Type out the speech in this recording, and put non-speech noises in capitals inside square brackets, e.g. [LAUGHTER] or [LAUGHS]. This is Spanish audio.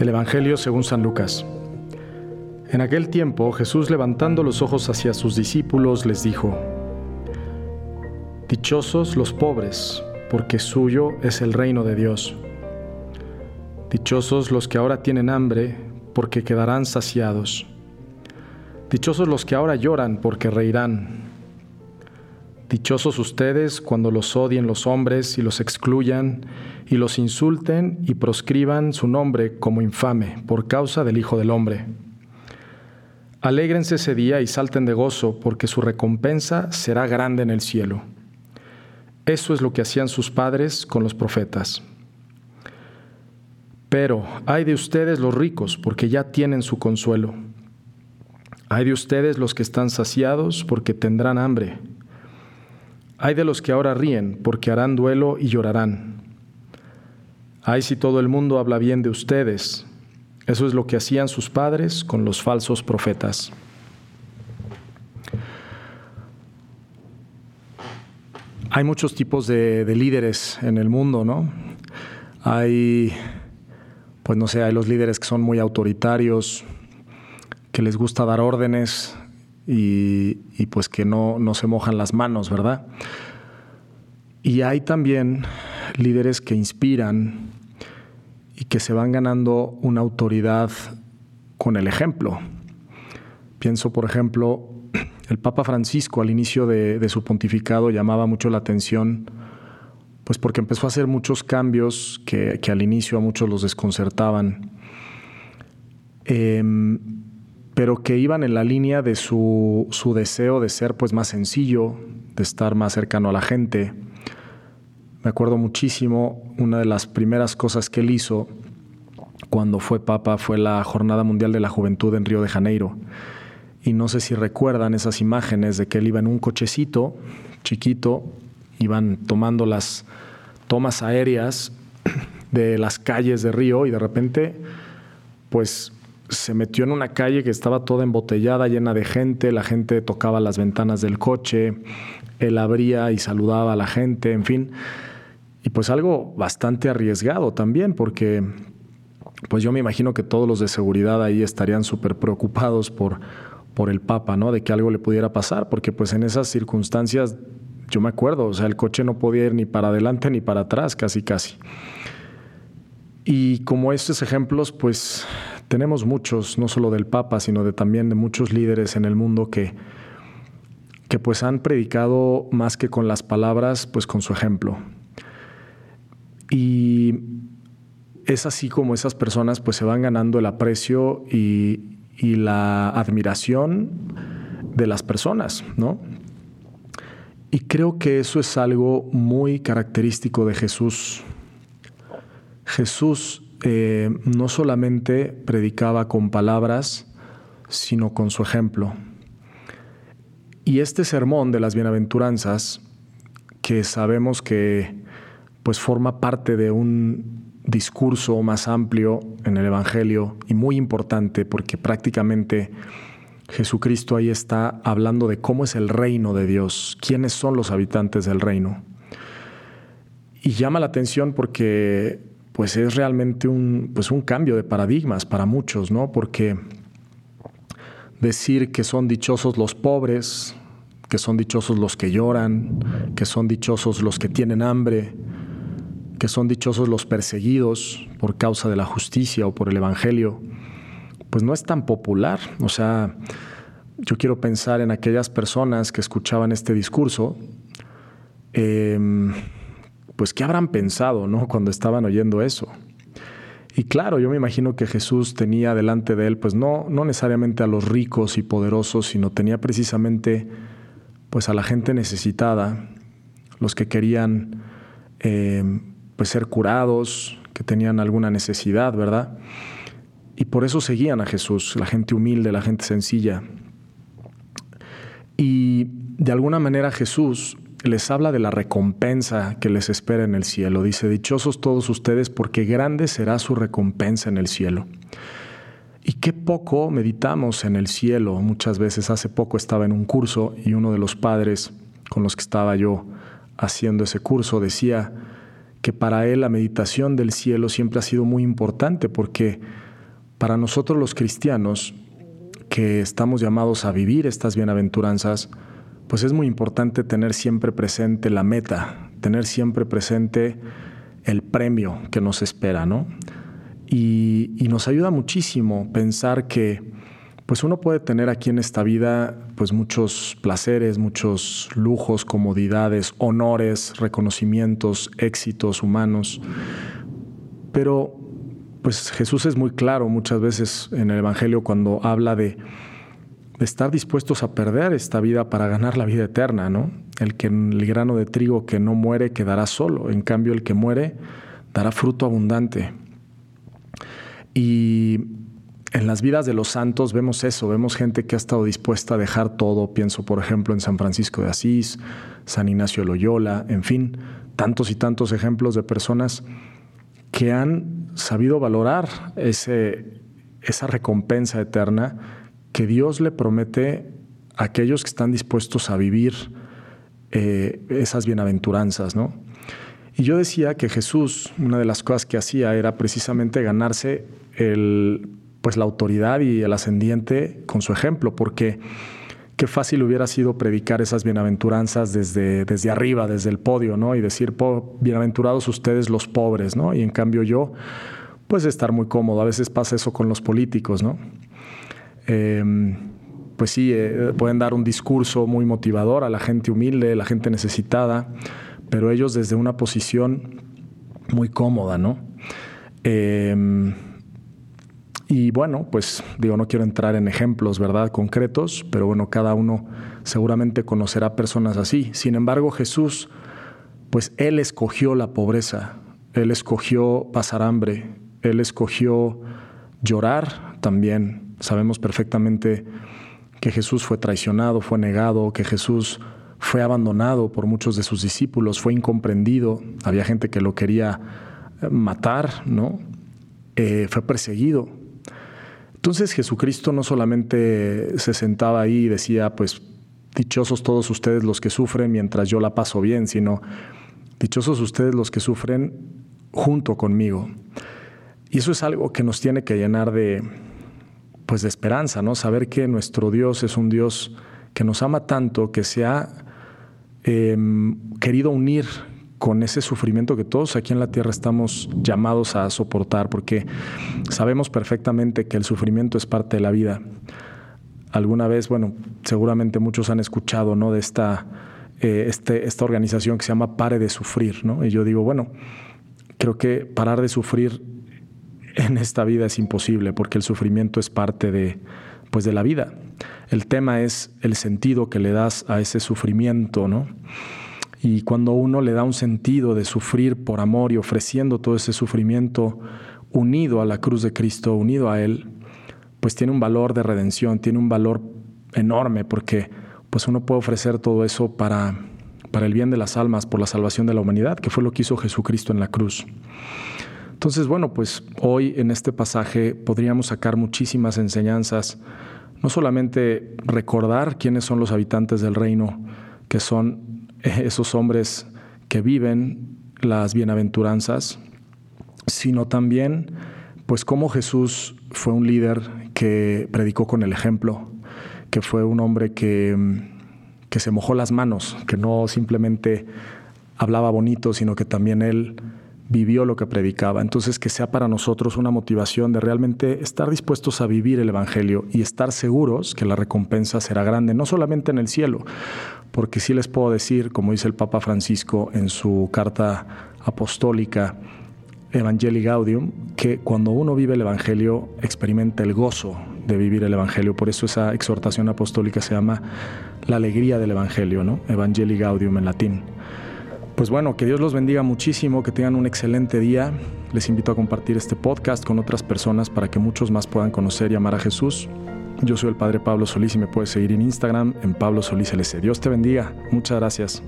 Del Evangelio según San Lucas. En aquel tiempo Jesús levantando los ojos hacia sus discípulos les dijo, Dichosos los pobres, porque suyo es el reino de Dios. Dichosos los que ahora tienen hambre, porque quedarán saciados. Dichosos los que ahora lloran, porque reirán. Dichosos ustedes cuando los odien los hombres y los excluyan y los insulten y proscriban su nombre como infame por causa del Hijo del Hombre. Alégrense ese día y salten de gozo, porque su recompensa será grande en el cielo. Eso es lo que hacían sus padres con los profetas. Pero hay de ustedes los ricos, porque ya tienen su consuelo. Hay de ustedes los que están saciados, porque tendrán hambre. Hay de los que ahora ríen, porque harán duelo y llorarán. Ay, si todo el mundo habla bien de ustedes. Eso es lo que hacían sus padres con los falsos profetas. Hay muchos tipos de, de, líderes en el mundo, ¿no? Hay, pues no sé, hay los líderes que son muy autoritarios, que les gusta dar órdenes, y, pues que no, no se mojan las manos, ¿verdad? Y hay también líderes que inspiran y que se van ganando una autoridad con el ejemplo. Pienso, por ejemplo, el Papa Francisco al inicio de, su pontificado llamaba mucho la atención, pues porque empezó a hacer muchos cambios que, al inicio a muchos los desconcertaban. Em, pero que iban en la línea de su, deseo de ser pues más sencillo, de estar más cercano a la gente. Me acuerdo muchísimo, una de las primeras cosas que él hizo cuando fue papa fue la Jornada Mundial de la Juventud en Río de Janeiro. Y no sé si recuerdan esas imágenes de que él iba en un cochecito chiquito, iban tomando las tomas aéreas de las calles de Río y de repente pues se metió en una calle que estaba toda embotellada, llena de gente, la gente tocaba las ventanas del coche, él abría y saludaba a la gente, en fin. Y pues algo bastante arriesgado también, porque pues yo me imagino que todos los de seguridad ahí estarían súper preocupados por, por el Papa, ¿no? De que algo le pudiera pasar, porque pues en esas circunstancias, yo me acuerdo, o sea, el coche no podía ir ni para adelante ni para atrás, casi, casi. Y como estos ejemplos, pues tenemos muchos, no solo del Papa, sino de también de muchos líderes en el mundo que, que pues han predicado más que con las palabras, pues con su ejemplo. Y es así como esas personas pues se van ganando el aprecio y, y la admiración de las personas, ¿no? Y creo que eso es algo muy característico de Jesús. Jesús eh, no solamente predicaba con palabras, sino con su ejemplo. Y este sermón de las bienaventuranzas, que sabemos que pues forma parte de un discurso más amplio en el Evangelio y muy importante porque prácticamente Jesucristo ahí está hablando de cómo es el reino de Dios, quiénes son los habitantes del reino. Y llama la atención porque pues es realmente un, pues un cambio de paradigmas para muchos, ¿no? Porque decir que son dichosos los pobres, que son dichosos los que lloran, que son dichosos los que tienen hambre, que son dichosos los perseguidos por causa de la justicia o por el Evangelio, pues no es tan popular. O sea, yo quiero pensar en aquellas personas que escuchaban este discurso. Eh, pues qué habrán pensado, ¿no? Cuando estaban oyendo eso. Y claro, yo me imagino que Jesús tenía delante de él, pues no, no necesariamente a los ricos y poderosos, sino tenía precisamente, pues a la gente necesitada, los que querían, eh, pues ser curados, que tenían alguna necesidad, ¿verdad? Y por eso seguían a Jesús, la gente humilde, la gente sencilla. Y de alguna manera Jesús les habla de la recompensa que les espera en el cielo. Dice, dichosos todos ustedes porque grande será su recompensa en el cielo. Y qué poco meditamos en el cielo. Muchas veces hace poco estaba en un curso y uno de los padres con los que estaba yo haciendo ese curso decía que para él la meditación del cielo siempre ha sido muy importante porque para nosotros los cristianos, que estamos llamados a vivir estas bienaventuranzas, pues es muy importante tener siempre presente la meta, tener siempre presente el premio que nos espera, ¿no? Y, nos ayuda muchísimo pensar que pues uno puede tener aquí en esta vida pues muchos placeres, muchos lujos, comodidades, honores, reconocimientos, éxitos humanos, pero pues Jesús es muy claro muchas veces en el Evangelio cuando habla de, estar dispuestos a perder esta vida para ganar la vida eterna, ¿no? El que el grano de trigo que no muere quedará solo, en cambio el que muere dará fruto abundante. Y en las vidas de los santos vemos eso, vemos gente que ha estado dispuesta a dejar todo, pienso por ejemplo en San Francisco de Asís, San Ignacio Loyola, en fin, tantos y tantos ejemplos de personas que han sabido valorar ese, esa recompensa eterna que Dios le promete a aquellos que están dispuestos a vivir eh, esas bienaventuranzas, ¿no? Y yo decía que Jesús, una de las cosas que hacía era precisamente ganarse el, pues la autoridad y el ascendiente con su ejemplo, porque qué fácil hubiera sido predicar esas bienaventuranzas desde, desde arriba, desde el podio, ¿no? Y decir, bienaventurados ustedes los pobres, ¿no? Y en cambio yo, pues estar muy cómodo. A veces pasa eso con los políticos, ¿no? Em, pues sí, eh, pueden dar un discurso muy motivador a la gente humilde, a la gente necesitada, pero ellos desde una posición muy cómoda, ¿no? Eh, y bueno, pues digo, no quiero entrar en ejemplos, ¿verdad? Concretos, pero bueno, cada uno seguramente conocerá personas así. Sin embargo, Jesús, pues Él escogió la pobreza, Él escogió pasar hambre, Él escogió llorar también. Sabemos perfectamente que Jesús fue traicionado, fue negado, que Jesús fue abandonado por muchos de sus discípulos, fue incomprendido, había gente que lo quería matar, ¿no? Eh, fue perseguido. Entonces Jesucristo no solamente se sentaba ahí y decía, pues, dichosos todos ustedes los que sufren mientras yo la paso bien, sino dichosos ustedes los que sufren junto conmigo. Y eso es algo que nos tiene que llenar de, pues, de esperanza, ¿no? Saber que nuestro Dios es un Dios que nos ama tanto, que se ha em, querido unir con ese sufrimiento que todos aquí en la tierra estamos llamados a soportar, porque sabemos perfectamente que el sufrimiento es parte de la vida. Alguna vez, bueno, seguramente muchos han escuchado, ¿no? De esta, eh, este, esta organización que se llama Pare de Sufrir, ¿no? Y yo digo, bueno, creo que parar de sufrir en esta vida es imposible, porque el sufrimiento es parte de, pues, de la vida. El tema es el sentido que le das a ese sufrimiento, ¿no? Y cuando uno le da un sentido de sufrir por amor y ofreciendo todo ese sufrimiento unido a la cruz de Cristo, unido a Él, pues tiene un valor de redención, tiene un valor enorme porque pues uno puede ofrecer todo eso para, para el bien de las almas, por la salvación de la humanidad, que fue lo que hizo Jesucristo en la cruz. Entonces, bueno, pues hoy en este pasaje podríamos sacar muchísimas enseñanzas, no solamente recordar quiénes son los habitantes del reino, que son [LAUGHS] esos hombres que viven las bienaventuranzas, sino también pues cómo Jesús fue un líder que predicó con el ejemplo, que fue un hombre que, que se mojó las manos, que no simplemente hablaba bonito, sino que también él vivió lo que predicaba. Entonces, que sea para nosotros una motivación de realmente estar dispuestos a vivir el Evangelio y estar seguros que la recompensa será grande, no solamente en el cielo, porque sí les puedo decir, como dice el Papa Francisco en su carta apostólica, Evangelii Gaudium, que cuando uno vive el Evangelio experimenta el gozo de vivir el Evangelio. Por eso esa exhortación apostólica se llama la alegría del Evangelio, ¿no? Evangelii Gaudium en latín. Pues bueno, que Dios los bendiga muchísimo, que tengan un excelente día. Les invito a compartir este podcast con otras personas para que muchos más puedan conocer y amar a Jesús. Yo soy el Padre Pablo Solís y me puedes seguir en Instagram en Pablo Solís LC. Dios te bendiga. Muchas gracias.